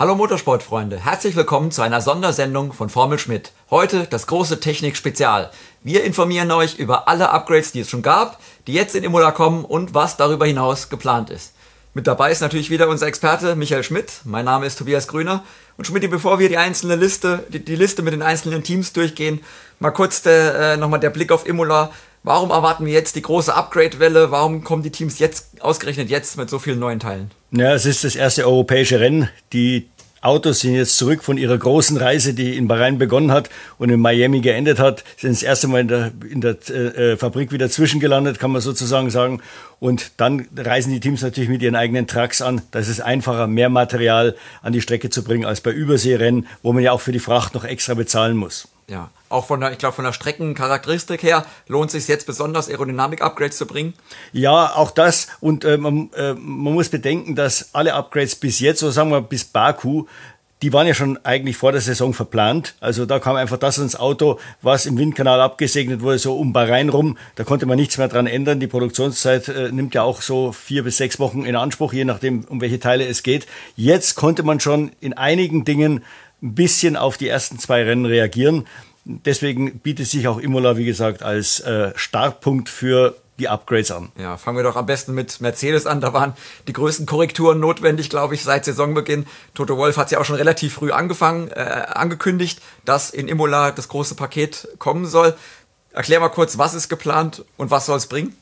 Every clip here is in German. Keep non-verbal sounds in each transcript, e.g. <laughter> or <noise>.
Hallo Motorsportfreunde, herzlich willkommen zu einer Sondersendung von Formel Schmidt. Heute das große Technik-Spezial. Wir informieren euch über alle Upgrades, die es schon gab, die jetzt in Imola kommen und was darüber hinaus geplant ist. Mit dabei ist natürlich wieder unser Experte Michael Schmidt. Mein Name ist Tobias Grüner. Und Schmidt, bevor wir die einzelne Liste, die, die Liste mit den einzelnen Teams durchgehen, mal kurz äh, nochmal der Blick auf Imola. Warum erwarten wir jetzt die große Upgrade-Welle? Warum kommen die Teams jetzt, ausgerechnet jetzt, mit so vielen neuen Teilen? Ja, es ist das erste europäische Rennen. Die Autos sind jetzt zurück von ihrer großen Reise, die in Bahrain begonnen hat und in Miami geendet hat, sind das erste Mal in der, in der äh, Fabrik wieder zwischengelandet, kann man sozusagen sagen. Und dann reisen die Teams natürlich mit ihren eigenen Trucks an. Da ist einfacher, mehr Material an die Strecke zu bringen als bei Überseerennen, wo man ja auch für die Fracht noch extra bezahlen muss. Ja, auch von der, ich glaube, von der Streckencharakteristik her lohnt es sich jetzt besonders Aerodynamik-Upgrades zu bringen. Ja, auch das. Und äh, man, äh, man muss bedenken, dass alle Upgrades bis jetzt, so sagen wir bis Baku, die waren ja schon eigentlich vor der Saison verplant. Also da kam einfach das ins Auto, was im Windkanal abgesegnet wurde, so um Bahrain rum. Da konnte man nichts mehr dran ändern. Die Produktionszeit äh, nimmt ja auch so vier bis sechs Wochen in Anspruch, je nachdem, um welche Teile es geht. Jetzt konnte man schon in einigen Dingen ein bisschen auf die ersten zwei Rennen reagieren. Deswegen bietet sich auch Imola, wie gesagt, als äh, Startpunkt für die Upgrades an. Ja, fangen wir doch am besten mit Mercedes an. Da waren die größten Korrekturen notwendig, glaube ich, seit Saisonbeginn. Toto Wolf hat ja auch schon relativ früh angefangen, äh, angekündigt, dass in Imola das große Paket kommen soll. Erklär mal kurz, was ist geplant und was soll es bringen?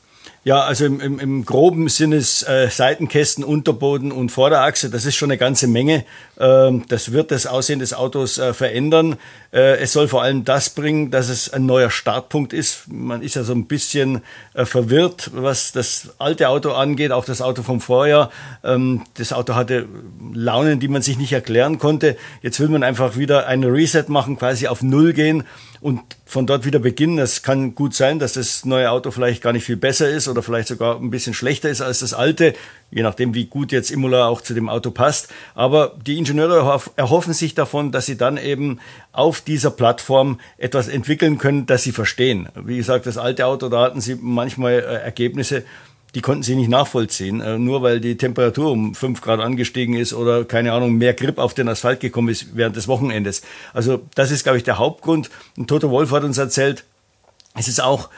Ja, also im, im, im groben sind es äh, Seitenkästen, Unterboden und Vorderachse. Das ist schon eine ganze Menge. Ähm, das wird das Aussehen des Autos äh, verändern. Äh, es soll vor allem das bringen, dass es ein neuer Startpunkt ist. Man ist ja so ein bisschen äh, verwirrt, was das alte Auto angeht, auch das Auto vom Vorjahr. Ähm, das Auto hatte Launen, die man sich nicht erklären konnte. Jetzt will man einfach wieder eine Reset machen, quasi auf Null gehen und von dort wieder beginnen. Es kann gut sein, dass das neue Auto vielleicht gar nicht viel besser ist oder vielleicht sogar ein bisschen schlechter ist als das alte, je nachdem, wie gut jetzt Imola auch zu dem Auto passt. Aber die Ingenieure erhoffen sich davon, dass sie dann eben auf dieser Plattform etwas entwickeln können, das sie verstehen. Wie gesagt, das alte Auto, da hatten sie manchmal äh, Ergebnisse, die konnten sie nicht nachvollziehen, äh, nur weil die Temperatur um fünf Grad angestiegen ist oder keine Ahnung, mehr Grip auf den Asphalt gekommen ist während des Wochenendes. Also das ist, glaube ich, der Hauptgrund. Und Toto Wolf hat uns erzählt, es ist auch,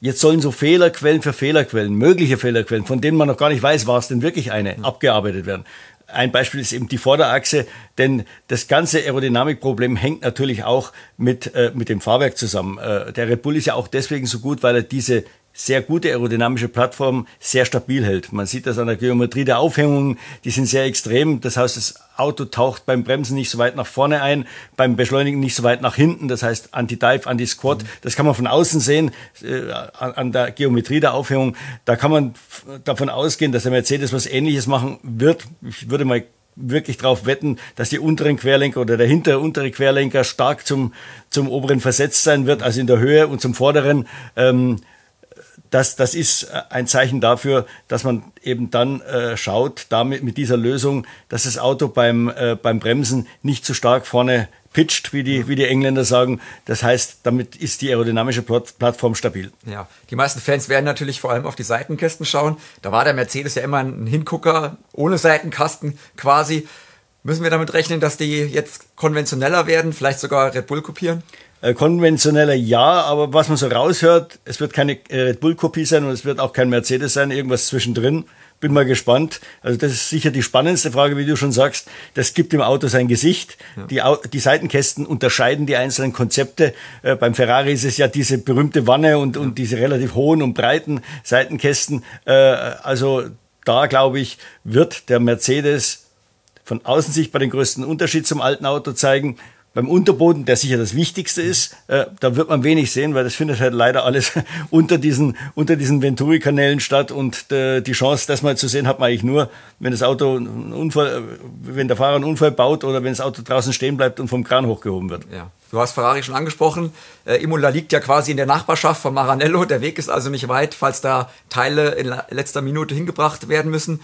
jetzt sollen so Fehlerquellen für Fehlerquellen, mögliche Fehlerquellen, von denen man noch gar nicht weiß, war es denn wirklich eine, mhm. abgearbeitet werden. Ein Beispiel ist eben die Vorderachse, denn das ganze Aerodynamikproblem hängt natürlich auch mit, äh, mit dem Fahrwerk zusammen. Äh, der Red Bull ist ja auch deswegen so gut, weil er diese sehr gute aerodynamische Plattform sehr stabil hält. Man sieht das an der Geometrie der Aufhängungen, die sind sehr extrem. Das heißt, das Auto taucht beim Bremsen nicht so weit nach vorne ein, beim Beschleunigen nicht so weit nach hinten. Das heißt Anti-Dive, Anti-Squat. Mhm. Das kann man von außen sehen äh, an der Geometrie der Aufhängung. Da kann man davon ausgehen, dass der Mercedes was Ähnliches machen wird. Ich würde mal wirklich darauf wetten, dass die unteren Querlenker oder der hintere untere Querlenker stark zum, zum oberen versetzt sein wird, also in der Höhe und zum vorderen. Ähm, das, das ist äh, ein Zeichen dafür, dass man eben dann äh, schaut, damit mit dieser Lösung, dass das Auto beim, äh, beim Bremsen nicht zu stark vorne pitcht, wie die, wie die Engländer sagen. Das heißt, damit ist die aerodynamische Plattform stabil. Ja, die meisten Fans werden natürlich vor allem auf die Seitenkästen schauen. Da war der Mercedes ja immer ein Hingucker ohne Seitenkasten quasi. Müssen wir damit rechnen, dass die jetzt konventioneller werden, vielleicht sogar Red Bull kopieren? Äh, konventioneller ja, aber was man so raushört, es wird keine äh, Red Bull-Kopie sein und es wird auch kein Mercedes sein, irgendwas zwischendrin. Bin mal gespannt. Also das ist sicher die spannendste Frage, wie du schon sagst. Das gibt dem Auto sein Gesicht. Ja. Die, die Seitenkästen unterscheiden die einzelnen Konzepte. Äh, beim Ferrari ist es ja diese berühmte Wanne und, und diese relativ hohen und breiten Seitenkästen. Äh, also da, glaube ich, wird der Mercedes von außen sich bei den größten Unterschied zum alten Auto zeigen beim Unterboden, der sicher das Wichtigste ist, äh, da wird man wenig sehen, weil das findet halt leider alles <laughs> unter diesen, unter diesen Venturi-Kanälen statt und äh, die Chance, das mal zu sehen, hat man eigentlich nur, wenn das Auto einen Unfall, äh, wenn der Fahrer einen Unfall baut oder wenn das Auto draußen stehen bleibt und vom Kran hochgehoben wird. Ja. Du hast Ferrari schon angesprochen. Äh, Imola liegt ja quasi in der Nachbarschaft von Maranello. Der Weg ist also nicht weit, falls da Teile in letzter Minute hingebracht werden müssen.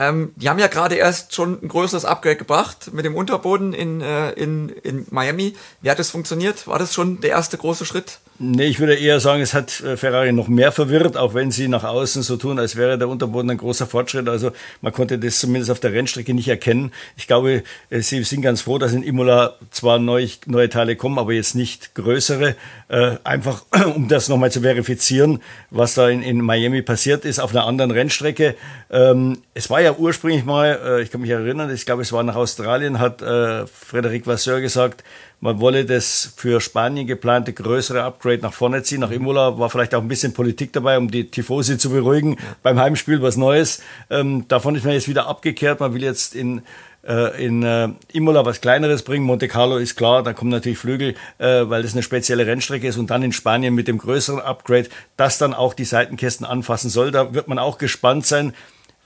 Ähm, die haben ja gerade erst schon ein größeres Upgrade gebracht mit dem Unterboden in, äh, in, in Miami. Wie hat das funktioniert? War das schon der erste große Schritt? Nee, ich würde eher sagen, es hat äh, Ferrari noch mehr verwirrt, auch wenn sie nach außen so tun, als wäre der Unterboden ein großer Fortschritt. Also man konnte das zumindest auf der Rennstrecke nicht erkennen. Ich glaube, äh, sie sind ganz froh, dass in Imola zwar neu, neue Teile kommen, aber jetzt nicht größere. Äh, einfach <clears throat> um das nochmal zu verifizieren, was da in, in, Miami passiert ist, auf einer anderen Rennstrecke. Ähm, es war ja ursprünglich mal, ich kann mich erinnern, ich glaube, es war nach Australien, hat Frederic Vasseur gesagt, man wolle das für Spanien geplante größere Upgrade nach vorne ziehen. Nach Imola war vielleicht auch ein bisschen Politik dabei, um die Tifosi zu beruhigen. Beim Heimspiel was Neues. Ähm, davon ist man jetzt wieder abgekehrt. Man will jetzt in äh, in äh, Imola was Kleineres bringen. Monte Carlo ist klar, da kommen natürlich Flügel, äh, weil das eine spezielle Rennstrecke ist. Und dann in Spanien mit dem größeren Upgrade, das dann auch die Seitenkästen anfassen soll. Da wird man auch gespannt sein,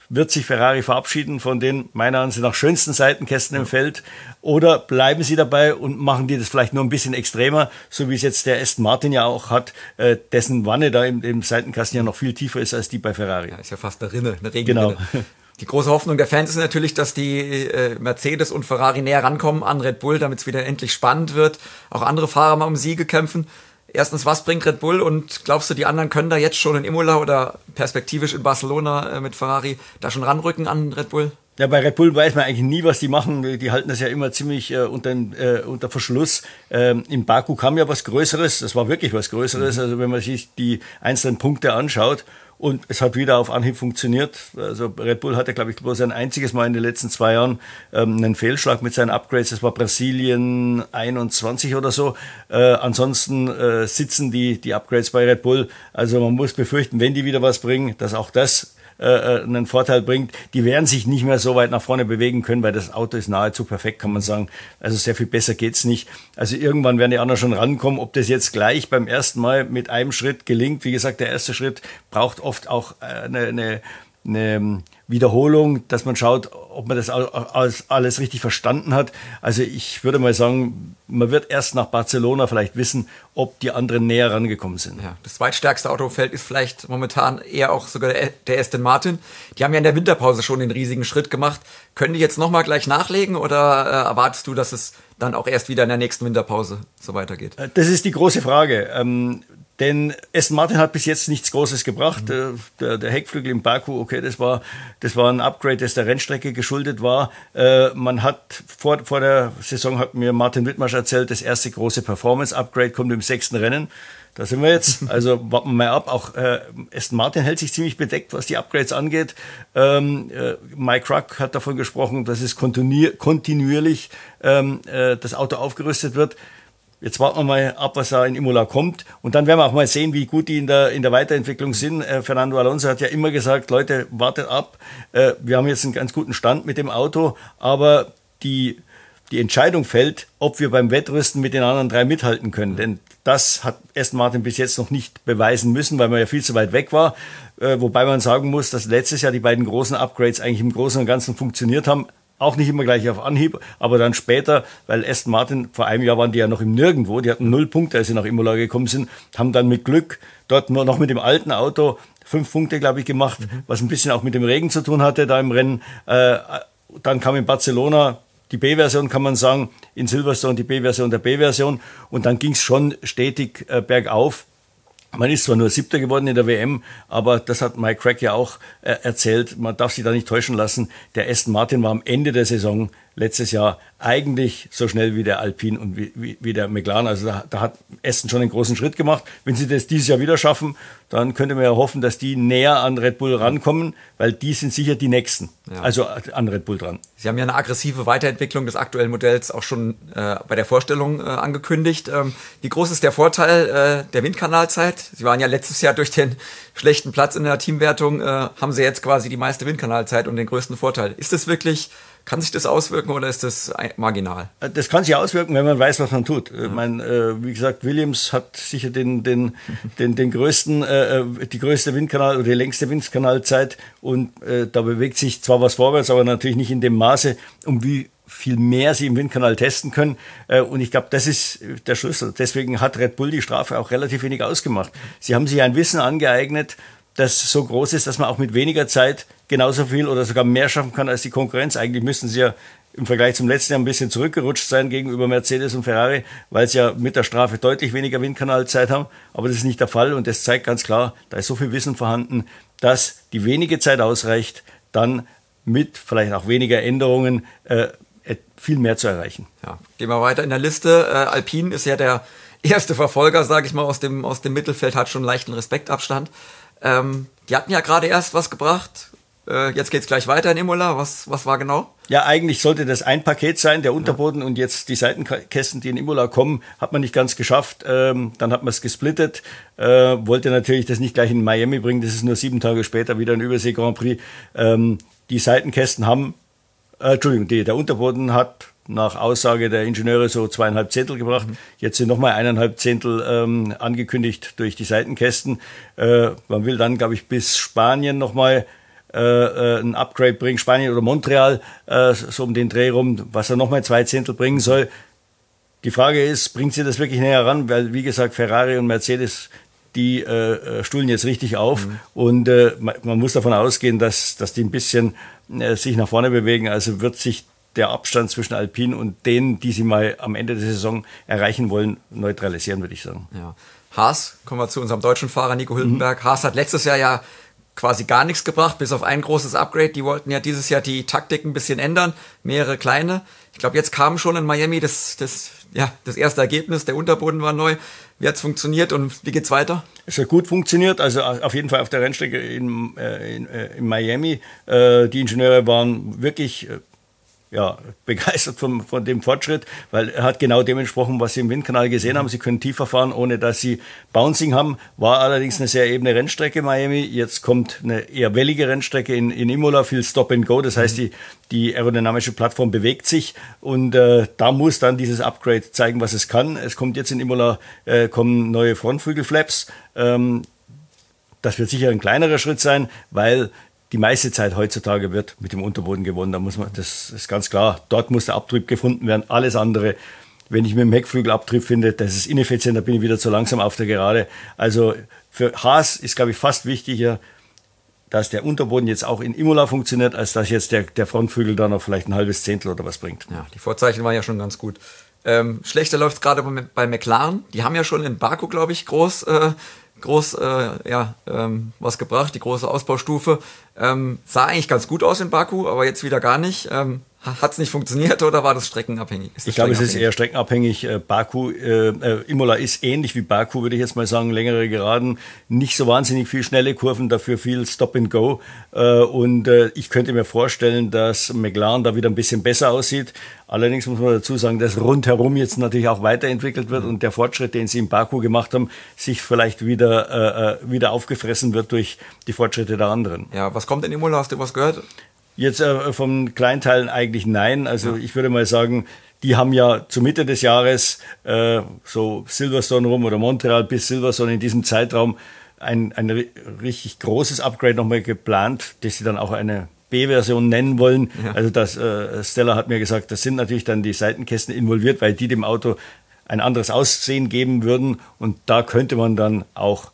wird sich Ferrari verabschieden von den meiner Ansicht nach schönsten Seitenkästen im Feld oder bleiben sie dabei und machen die das vielleicht nur ein bisschen extremer, so wie es jetzt der Aston Martin ja auch hat, äh, dessen Wanne da im, im Seitenkasten ja noch viel tiefer ist als die bei Ferrari. Ja, ist ja fast eine Rinne, eine Regenrinne. Genau. <laughs> Die große Hoffnung der Fans ist natürlich, dass die äh, Mercedes und Ferrari näher rankommen an Red Bull, damit es wieder endlich spannend wird. Auch andere Fahrer mal um Siege kämpfen erstens, was bringt Red Bull und glaubst du, die anderen können da jetzt schon in Imola oder perspektivisch in Barcelona äh, mit Ferrari da schon ranrücken an Red Bull? Ja, bei Red Bull weiß man eigentlich nie, was die machen. Die halten das ja immer ziemlich äh, unter, äh, unter Verschluss. Ähm, Im Baku kam ja was Größeres. Das war wirklich was Größeres. Mhm. Also wenn man sich die einzelnen Punkte anschaut und es hat wieder auf Anhieb funktioniert. Also Red Bull hatte, glaube ich, bloß ein einziges Mal in den letzten zwei Jahren ähm, einen Fehlschlag mit seinen Upgrades. Das war Brasilien 21 oder so. Äh, ansonsten äh, sitzen die, die Upgrades bei Red Bull. Also man muss befürchten, wenn die wieder was bringen, dass auch das äh, äh, einen Vorteil bringt. Die werden sich nicht mehr so weit nach vorne bewegen können, weil das Auto ist nahezu perfekt, kann man sagen. Also sehr viel besser geht's nicht. Also irgendwann werden die anderen schon rankommen. Ob das jetzt gleich beim ersten Mal mit einem Schritt gelingt, wie gesagt, der erste Schritt braucht oft auch äh, eine, eine, eine Wiederholung, dass man schaut, ob man das alles, richtig verstanden hat. Also ich würde mal sagen, man wird erst nach Barcelona vielleicht wissen, ob die anderen näher rangekommen sind. Ja, das zweitstärkste Autofeld ist vielleicht momentan eher auch sogar der, der Aston Martin. Die haben ja in der Winterpause schon den riesigen Schritt gemacht. Können die jetzt nochmal gleich nachlegen oder äh, erwartest du, dass es dann auch erst wieder in der nächsten Winterpause so weitergeht? Äh, das ist die große Frage. Ähm, denn Aston Martin hat bis jetzt nichts Großes gebracht. Mhm. Der, der, Heckflügel im Baku, okay, das war, das war ein Upgrade, das der Rennstrecke geschuldet war. Äh, man hat vor, vor der Saison, hat mir Martin Wittmarsch erzählt, das erste große Performance-Upgrade kommt im sechsten Rennen. Da sind wir jetzt. <laughs> Also warten wir mal ab. Auch äh, Aston Martin hält sich ziemlich bedeckt, was die Upgrades angeht. Ähm, äh, Mike Ruck hat davon gesprochen, dass es kontinuierlich ähm, äh, das Auto aufgerüstet wird. Jetzt warten wir mal ab, was da in Imola kommt. Und dann werden wir auch mal sehen, wie gut die in der, in der Weiterentwicklung sind. Äh, Fernando Alonso hat ja immer gesagt, Leute, wartet ab. Äh, wir haben jetzt einen ganz guten Stand mit dem Auto, aber die, die Entscheidung fällt, ob wir beim Wettrüsten mit den anderen drei mithalten können. Denn das hat Aston Martin bis jetzt noch nicht beweisen müssen, weil man ja viel zu weit weg war. Äh, wobei man sagen muss, dass letztes Jahr die beiden großen Upgrades eigentlich im Großen und Ganzen funktioniert haben. Auch nicht immer gleich auf Anhieb, aber dann später, weil Aston Martin, vor einem Jahr waren die ja noch im Nirgendwo, die hatten null Punkte, als sie nach Imola gekommen sind, haben dann mit Glück dort nur noch mit dem alten Auto fünf Punkte, glaube ich, gemacht, mhm. was ein bisschen auch mit dem Regen zu tun hatte da im Rennen. Äh, dann kam in Barcelona die B-Version, kann man sagen, in Silverstone die B-Version der B-Version und dann ging es schon stetig äh, bergauf. Man ist zwar nur Siebter geworden in der WM, aber das hat Mike Crack ja auch äh, erzählt. Man darf sich da nicht täuschen lassen. Der Aston Martin war am Ende der Saison letztes Jahr eigentlich so schnell wie der Alpine und wie, wie, wie der McLaren. Also da, da, hat Aston schon einen großen Schritt gemacht. Wenn sie das dieses Jahr wieder schaffen, dann könnte man ja hoffen, dass die näher an Red Bull rankommen, weil die sind sicher die Nächsten. Ja. Also an Red Bull dran. Sie haben ja eine aggressive Weiterentwicklung des aktuellen Modells auch schon äh, bei der Vorstellung äh, angekündigt. Ähm, wie groß ist der Vorteil äh, der Windkanalzeit? Sie waren ja letztes Jahr durch den schlechten Platz in der Teamwertung, äh, haben sie jetzt quasi die meiste Windkanalzeit und den größten Vorteil. Ist das wirklich kann sich das auswirken oder ist das marginal? Äh, das kann sich auswirken, wenn man weiß, was man tut. Ja. Ich meine, äh, wie gesagt, Williams hat sicher den, den, den, den größten, äh, die größte Windkanal oder die längste Windkanalzeit und da bewegt sich zwar was vorwärts, aber natürlich nicht in dem Maße, um wie viel mehr sie im Windkanal testen können. Und ich glaube, das ist der Schlüssel. Deswegen hat Red Bull die Strafe auch relativ wenig ausgemacht. Sie haben sich ein Wissen angeeignet, das so groß ist, dass man auch mit weniger Zeit genauso viel oder sogar mehr schaffen kann als die Konkurrenz. Eigentlich müssten sie ja im Vergleich zum letzten Jahr ein bisschen zurückgerutscht sein gegenüber Mercedes und Ferrari, weil sie ja mit der Strafe deutlich weniger Windkanalzeit haben. Aber das ist nicht der Fall und das zeigt ganz klar, da ist so viel Wissen vorhanden, dass die wenige Zeit ausreicht, dann mit vielleicht auch weniger Änderungen äh, viel mehr zu erreichen. Ja, gehen wir weiter in der Liste. Äh, Alpine ist ja der erste Verfolger, sage ich mal, aus dem, aus dem Mittelfeld, hat schon einen leichten Respektabstand. Ähm, die hatten ja gerade erst was gebracht. Äh, jetzt geht's gleich weiter in Imola. Was, was war genau? Ja, eigentlich sollte das ein Paket sein, der Unterboden ja. und jetzt die Seitenkästen, die in Imola kommen, hat man nicht ganz geschafft. Ähm, dann hat man es gesplittet. Äh, wollte natürlich das nicht gleich in Miami bringen. Das ist nur sieben Tage später wieder ein Übersee Grand Prix. Ähm, die Seitenkästen haben, äh, Entschuldigung, die, der Unterboden hat nach Aussage der Ingenieure so zweieinhalb Zehntel gebracht. Mhm. Jetzt sind nochmal eineinhalb Zehntel ähm, angekündigt durch die Seitenkästen. Äh, man will dann, glaube ich, bis Spanien nochmal äh, äh, ein Upgrade bringen, Spanien oder Montreal, äh, so um den Dreh rum, was er nochmal zwei Zehntel bringen soll. Die Frage ist, bringt sie das wirklich näher ran? Weil, wie gesagt, Ferrari und Mercedes, die äh, stuhlen jetzt richtig auf mhm. und äh, man, man, muss davon ausgehen, dass, dass die ein bisschen äh, sich nach vorne bewegen. Also wird sich der Abstand zwischen Alpine und denen, die sie mal am Ende der Saison erreichen wollen, neutralisieren, würde ich sagen. Ja. Haas, kommen wir zu unserem deutschen Fahrer Nico Hülkenberg. Mhm. Haas hat letztes Jahr ja quasi gar nichts gebracht, bis auf ein großes Upgrade. Die wollten ja dieses Jahr die Taktik ein bisschen ändern, mehrere kleine. Ich glaube, jetzt kam schon in Miami das, das, ja, das erste Ergebnis. Der Unterboden war neu. Wie hat es funktioniert und wie geht's weiter? Es hat gut funktioniert, also auf jeden Fall auf der Rennstrecke in, äh, in, äh, in Miami. Äh, die Ingenieure waren wirklich ja, begeistert von, von dem Fortschritt, weil er hat genau dem entsprochen, was sie im Windkanal gesehen haben. Sie können tiefer fahren, ohne dass sie Bouncing haben. War allerdings eine sehr ebene Rennstrecke Miami. Jetzt kommt eine eher wellige Rennstrecke in, in Imola, viel Stop and Go. Das heißt, die, die aerodynamische Plattform bewegt sich und äh, da muss dann dieses Upgrade zeigen, was es kann. Es kommt jetzt in Imola äh, kommen neue Frontflügelflaps. Ähm, das wird sicher ein kleinerer Schritt sein, weil die meiste Zeit heutzutage wird mit dem Unterboden gewonnen. Da muss man, das ist ganz klar. Dort muss der Abtrieb gefunden werden. Alles andere, wenn ich mit dem Heckflügel Abtrieb finde, das ist ineffizient, da bin ich wieder zu langsam auf der Gerade. Also für Haas ist, glaube ich, fast wichtiger, dass der Unterboden jetzt auch in Imola funktioniert, als dass jetzt der, der Frontflügel da noch vielleicht ein halbes Zehntel oder was bringt. Ja, die Vorzeichen waren ja schon ganz gut. Ähm, schlechter läuft es gerade bei, McLaren. Die haben ja schon in Baku, glaube ich, groß äh, groß äh, ja, ähm, was gebracht, die große Ausbaustufe. Ähm, sah eigentlich ganz gut aus in Baku, aber jetzt wieder gar nicht. Ähm, hat es nicht funktioniert oder war das streckenabhängig? Das ich glaube, es ist eher streckenabhängig. Äh, Baku, äh, äh, Imola ist ähnlich wie Baku, würde ich jetzt mal sagen. Längere Geraden, nicht so wahnsinnig viel schnelle Kurven, dafür viel Stop and Go. Äh, und äh, ich könnte mir vorstellen, dass McLaren da wieder ein bisschen besser aussieht. Allerdings muss man dazu sagen, dass rundherum jetzt natürlich auch weiterentwickelt wird und der Fortschritt, den sie in Baku gemacht haben, sich vielleicht wieder, äh, wieder aufgefressen wird durch die Fortschritte der anderen. Ja, was kommt in Imola? Hast du was gehört? Jetzt äh, vom Kleinteilen eigentlich nein. Also ja. ich würde mal sagen, die haben ja zur Mitte des Jahres äh, so Silverstone rum oder Montreal bis Silverstone in diesem Zeitraum ein, ein richtig großes Upgrade nochmal geplant, das sie dann auch eine B-Version nennen wollen. Ja. Also das äh, Stella hat mir gesagt, das sind natürlich dann die Seitenkästen involviert, weil die dem Auto ein anderes Aussehen geben würden und da könnte man dann auch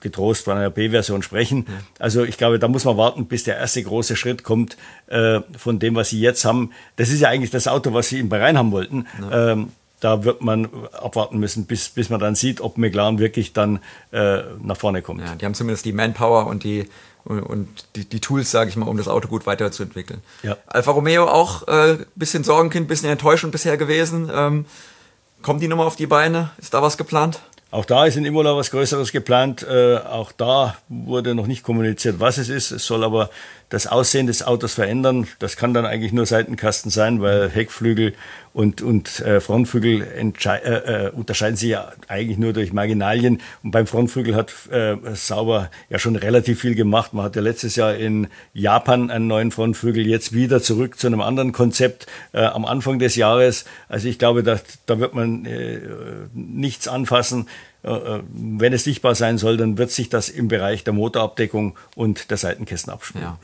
getrost von einer B-Version sprechen. Also ich glaube, da muss man warten, bis der erste große Schritt kommt äh, von dem, was sie jetzt haben. Das ist ja eigentlich das Auto, was sie in Bahrain haben wollten. Ja. Ähm, da wird man abwarten müssen, bis, bis man dann sieht, ob McLaren wirklich dann äh, nach vorne kommt. Ja, die haben zumindest die Manpower und die und, und die, die, Tools, sage ich mal, um das Auto gut weiterzuentwickeln. Ja. Alfa Romeo auch ein äh, bisschen Sorgenkind, bisschen enttäuschend bisher gewesen. Ähm, kommen die nochmal auf die Beine? Ist da was geplant? Auch da ist in Imola was Größeres geplant. Äh, auch da wurde noch nicht kommuniziert, was es ist. Es soll aber das Aussehen des Autos verändern. Das kann dann eigentlich nur Seitenkasten sein, weil Heckflügel und, und äh, Frontflügel äh, äh, unterscheiden sich ja eigentlich nur durch Marginalien. Und beim Frontflügel hat äh, Sauber ja schon relativ viel gemacht. Man hatte letztes Jahr in Japan einen neuen Frontflügel, jetzt wieder zurück zu einem anderen Konzept äh, am Anfang des Jahres. Also ich glaube, da, da wird man äh, nichts anfassen. Äh, äh, wenn es sichtbar sein soll, dann wird sich das im Bereich der Motorabdeckung und der Seitenkästen abspielen. Ja,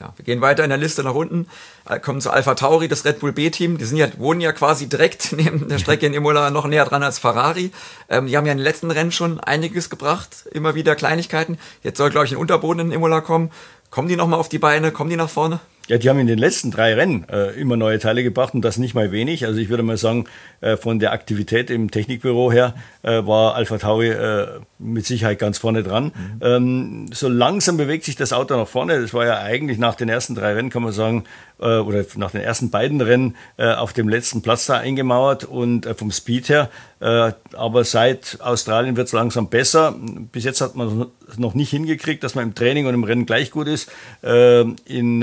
ja, wir gehen weiter in der Liste nach unten, äh, kommen zu Alpha Tauri, das Red Bull B-Team. Die sind ja, wohnen ja quasi direkt <laughs> neben der Strecke in Imola noch näher dran als Ferrari. Ähm, die haben ja in den letzten Rennen schon einiges gebracht, immer wieder Kleinigkeiten. Jetzt soll, glaube ich, ein Unterboden in Imola kommen. Kommen die nochmal auf die Beine? Kommen die nach vorne? Ja, die haben in den letzten drei Rennen äh, immer neue Teile gebracht und das nicht mal wenig. Also ich würde mal sagen, äh, von der Aktivität im Technikbüro her äh, war Alpha Tauri äh, mit Sicherheit ganz vorne dran. Mhm. Ähm, so langsam bewegt sich das Auto nach vorne. Das war ja eigentlich nach den ersten drei Rennen, kann man sagen, äh, oder nach den ersten beiden Rennen äh, auf dem letzten Platz da eingemauert und vom Speed her. aber seit Australien wird es langsam besser. Bis jetzt hat man noch nicht hingekriegt, dass man im Training und im Rennen gleich gut ist. in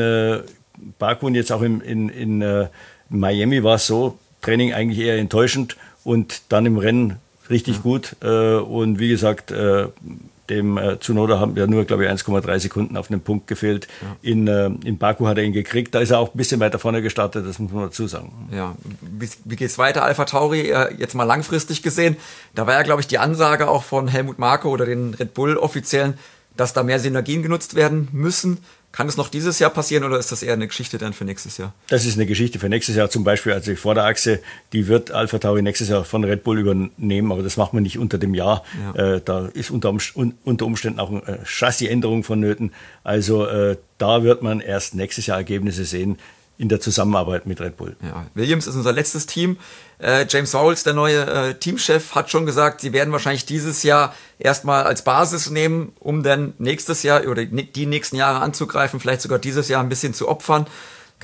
Baku und jetzt auch in, in, in äh, Miami war es so, Training eigentlich eher enttäuschend und dann im Rennen richtig gut. Äh, und wie gesagt, äh, dem äh, Tsunoda haben ja nur, glaube ich, 1,3 Sekunden auf den Punkt gefehlt. Ja. In, äh, in Baku hat er ihn gekriegt. Da ist er auch ein bisschen weiter vorne gestartet, das muss man dazu sagen. Ja, wie, wie geht es weiter, Alpha Tauri? Äh, jetzt mal langfristig gesehen. Da war ja, glaube ich, die Ansage auch von Helmut Marko oder den Red Bull-Offiziellen, dass da mehr Synergien genutzt werden müssen. Kann es noch dieses Jahr passieren oder ist das eher eine Geschichte dann für nächstes Jahr? Das ist eine Geschichte für nächstes Jahr. Zum Beispiel, also die Vorderachse, die wird Alpha Tauri nächstes Jahr von Red Bull übernehmen, aber das macht man nicht unter dem Jahr. Ja. Äh, da ist unter, unter, Umständen auch eine Chassisänderung vonnöten. Also äh, da wird man erst nächstes Jahr Ergebnisse sehen in der Zusammenarbeit mit Red Bull. Ja, Williams ist unser letztes Team. Äh, James Vowles, der neue äh, Teamchef, hat schon gesagt, sie werden wahrscheinlich dieses Jahr erstmal als Basis nehmen, um dann nächstes Jahr oder die nächsten Jahre anzugreifen, vielleicht sogar dieses Jahr ein bisschen zu opfern.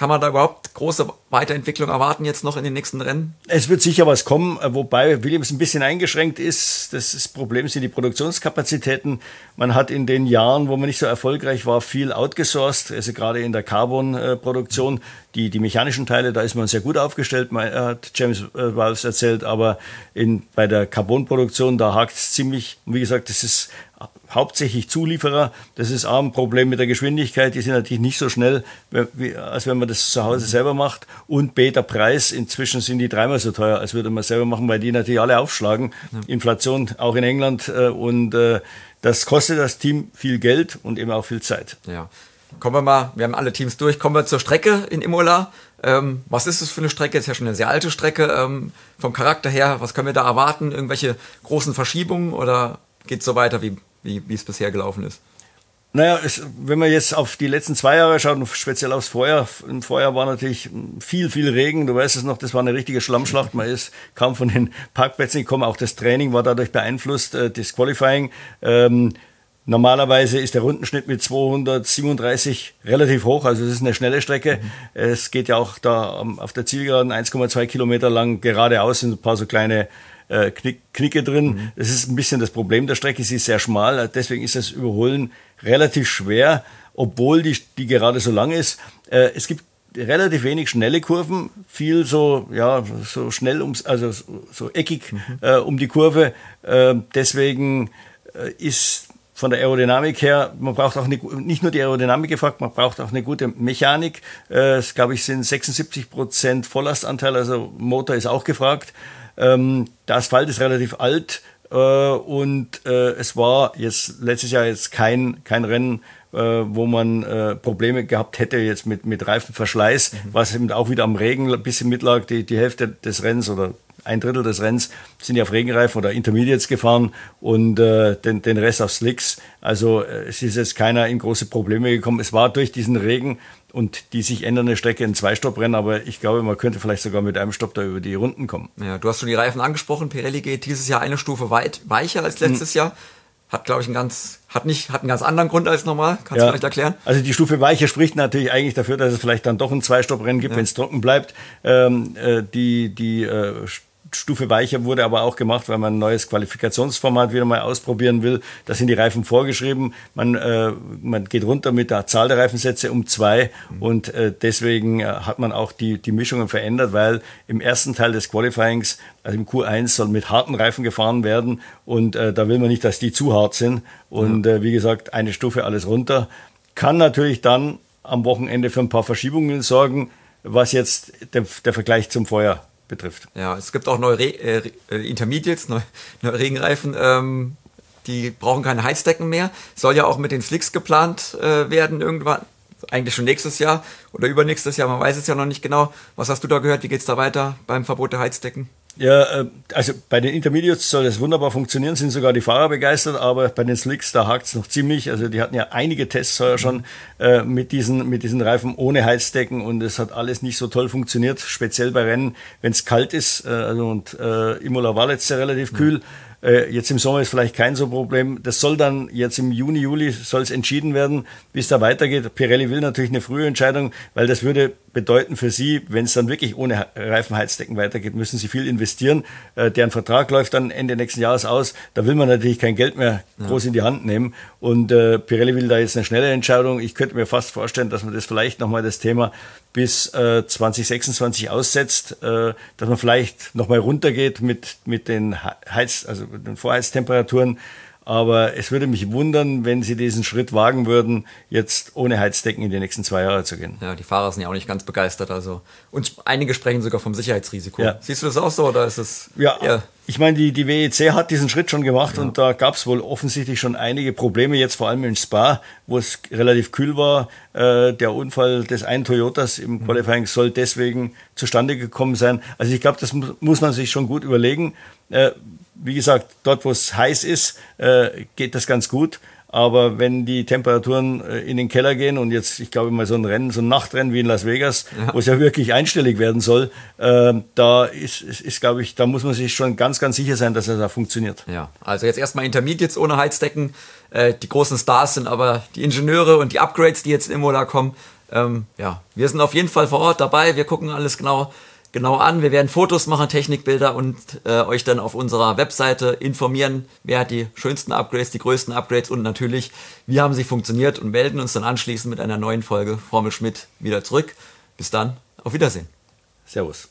Kann man da überhaupt große Weiterentwicklung erwarten jetzt noch in den nächsten Rennen? Es wird sicher was kommen, äh, wobei Williams ein bisschen eingeschränkt ist. Das, Problem sind die Produktionskapazitäten. Man hat in den Jahren, wo man nicht so erfolgreich war, viel outgesourced, also gerade in der Carbon-Produktion. Die, die mechanischen Teile, da ist man sehr gut aufgestellt, hat James äh, Walls erzählt, aber in, bei der Carbon-Produktion, da hakt es ziemlich. Wie gesagt, das ist hauptsächlich Zulieferer. Das ist A, ein Problem mit der Geschwindigkeit. Die sind natürlich nicht so schnell, als wenn man das zu Hause selber macht. Und B, der Preis. Inzwischen sind die dreimal so teuer, als würde man selber machen, weil die natürlich alle aufschlagen. Inflation auch in England. Äh, und äh, das kostet das Team viel Geld und eben auch viel Zeit. Ja. Kommen wir mal, wir haben alle Teams durch. Kommen wir zur Strecke in Imola. Ähm, was ist es für eine Strecke? Ist ja schon eine sehr alte Strecke. Ähm, vom Charakter her, was können wir da erwarten? Irgendwelche großen Verschiebungen oder geht es so weiter wie wie, wie es bisher gelaufen ist? Naja, es, wenn man jetzt auf die letzten zwei Jahre schaut und speziell aufs Vorjahr, im Vorjahr war natürlich viel, viel Regen. Du weißt es noch, das war eine richtige Schlammschlacht. Man ist kaum von den Parkplätzen gekommen. Auch das Training war dadurch beeinflusst, äh, das Qualifying. Ähm, normalerweise ist der Rundenschnitt mit 237 relativ hoch, also es ist eine schnelle Strecke. Mhm. Es geht ja auch da auf der Zielgeraden 1,2 Kilometer lang geradeaus, sind ein paar so kleine äh, Knick, Knicke drin. Mhm. Das ist ein bisschen das Problem der Strecke. Sie ist sehr schmal, deswegen ist das Überholen relativ schwer, obwohl die, die gerade so lang ist. Äh, es gibt relativ wenig schnelle Kurven, viel so ja so schnell ums also so, so eckig mhm. äh, um die Kurve. Äh, deswegen äh, ist von der Aerodynamik her, man braucht auch eine, nicht nur die Aerodynamik gefragt, man braucht auch eine gute Mechanik. Äh, es glaube ich sind 76 Prozent Volllastanteil, also Motor ist auch gefragt. Ähm, der Asphalt ist relativ alt äh, und äh, es war jetzt letztes Jahr jetzt kein, kein Rennen, äh, wo man äh, Probleme gehabt hätte jetzt mit, mit Reifenverschleiß, mhm. was eben auch wieder am Regen ein bisschen mitlag. Die, die Hälfte des Rennens oder ein Drittel des Rennens sind ja auf Regenreifen oder Intermediates gefahren und äh, den, den Rest auf Slicks. Also äh, es ist jetzt keiner in große Probleme gekommen. Es war durch diesen Regen und die sich ändernde Strecke ein Zweistopp-Rennen, aber ich glaube, man könnte vielleicht sogar mit einem Stopp da über die Runden kommen. Ja, du hast schon die Reifen angesprochen. Pirelli geht dieses Jahr eine Stufe weit weicher als letztes mhm. Jahr. Hat, glaube ich, einen ganz, hat nicht, hat einen ganz anderen Grund als normal. Kannst ja. du vielleicht erklären? Also die Stufe Weiche spricht natürlich eigentlich dafür, dass es vielleicht dann doch ein Zweistopp-Rennen gibt, ja. wenn es trocken bleibt. Ähm, äh, die die äh, Stufe weicher wurde aber auch gemacht, weil man ein neues Qualifikationsformat wieder mal ausprobieren will. Da sind die Reifen vorgeschrieben. Man, äh, man geht runter mit der Zahl der Reifensätze um zwei mhm. und äh, deswegen äh, hat man auch die, die Mischungen verändert, weil im ersten Teil des Qualifyings, also im Q1, soll mit harten Reifen gefahren werden und äh, da will man nicht, dass die zu hart sind. Und mhm. äh, wie gesagt, eine Stufe alles runter. Kann natürlich dann am Wochenende für ein paar Verschiebungen sorgen, was jetzt der, der Vergleich zum Vorjahr betrifft. Ja, es gibt auch neue Re äh, äh, Intermediates, neue, <laughs> neue Regenreifen. Ähm, die brauchen keine Heizdecken mehr. Soll ja auch mit den Slicks geplant äh, werden irgendwann. Eigentlich schon nächstes Jahr oder übernächstes Jahr, man weiß es ja noch nicht genau. Was hast du da gehört? Wie geht es da weiter beim Verbot der Heizdecken? Ja, äh, also bei den Intermediates soll das wunderbar funktionieren, sind sogar die Fahrer begeistert, aber bei den Slicks, da hakt es noch ziemlich. Also die hatten ja einige Tests heuer schon äh, mit, diesen, mit diesen Reifen ohne Heizdecken und es hat alles nicht so toll funktioniert, speziell bei Rennen, wenn es kalt ist. Äh, also und äh, Imola war letztes Jahr relativ kühl. Mhm äh, jetzt im Sommer ist vielleicht kein so Problem. Das soll dann jetzt im Juni, Juli soll es entschieden werden, wie es da weitergeht. Pirelli will natürlich eine frühe Entscheidung, weil das würde bedeuten für sie, wenn es dann wirklich ohne Reifenheizdecken weitergeht, müssen sie viel investieren. Äh, deren Vertrag läuft dann Ende nächsten Jahres aus. Da will man natürlich kein Geld mehr groß ja. in die Hand nehmen. Und äh, Pirelli will da jetzt eine schnelle Entscheidung. Ich könnte mir fast vorstellen, dass man das vielleicht nochmal das Thema bis äh, 2026 aussetzt, äh, dass man vielleicht nochmal runtergeht mit, mit den Heiz, also mit den Vorheiztemperaturen aber es würde mich wundern, wenn sie diesen Schritt wagen würden, jetzt ohne Heizdecken in die nächsten zwei Jahre zu gehen. Ja, die Fahrer sind ja auch nicht ganz begeistert. Also. Und einige sprechen sogar vom Sicherheitsrisiko. Ja. Siehst du das auch so oder ist es. Ja, eher ich meine, die, die WEC hat diesen Schritt schon gemacht ja. und da gab es wohl offensichtlich schon einige Probleme, jetzt vor allem in Spa, wo es relativ kühl war. Äh, der Unfall des einen Toyotas im mhm. Qualifying soll deswegen zustande gekommen sein. Also ich glaube, das muss man sich schon gut überlegen. Äh, wie gesagt, dort, wo es heiß ist, äh, geht das ganz gut. Aber wenn die Temperaturen äh, in den Keller gehen und jetzt, ich glaube mal so ein Rennen, so ein Nachtrennen wie in Las Vegas, ja. wo es ja wirklich einstellig werden soll, äh, da ist, ist, ist, glaube ich, da muss man sich schon ganz, ganz sicher sein, dass das da funktioniert. Ja, also jetzt erstmal Intermediates ohne Heizdecken. Äh, die großen Stars sind aber die Ingenieure und die Upgrades, die jetzt in Imola kommen. Ähm, ja, wir sind auf jeden Fall vor Ort dabei. Wir gucken alles genau genau an. Wir werden Fotos machen, Technikbilder und äh, euch dann auf unserer Webseite informieren, wer hat die schönsten Upgrades, die größten Upgrades und natürlich, wie haben sie funktioniert und melden uns dann anschließend mit einer neuen Folge Formel Schmidt wieder zurück. Bis dann, auf Wiedersehen. Servus.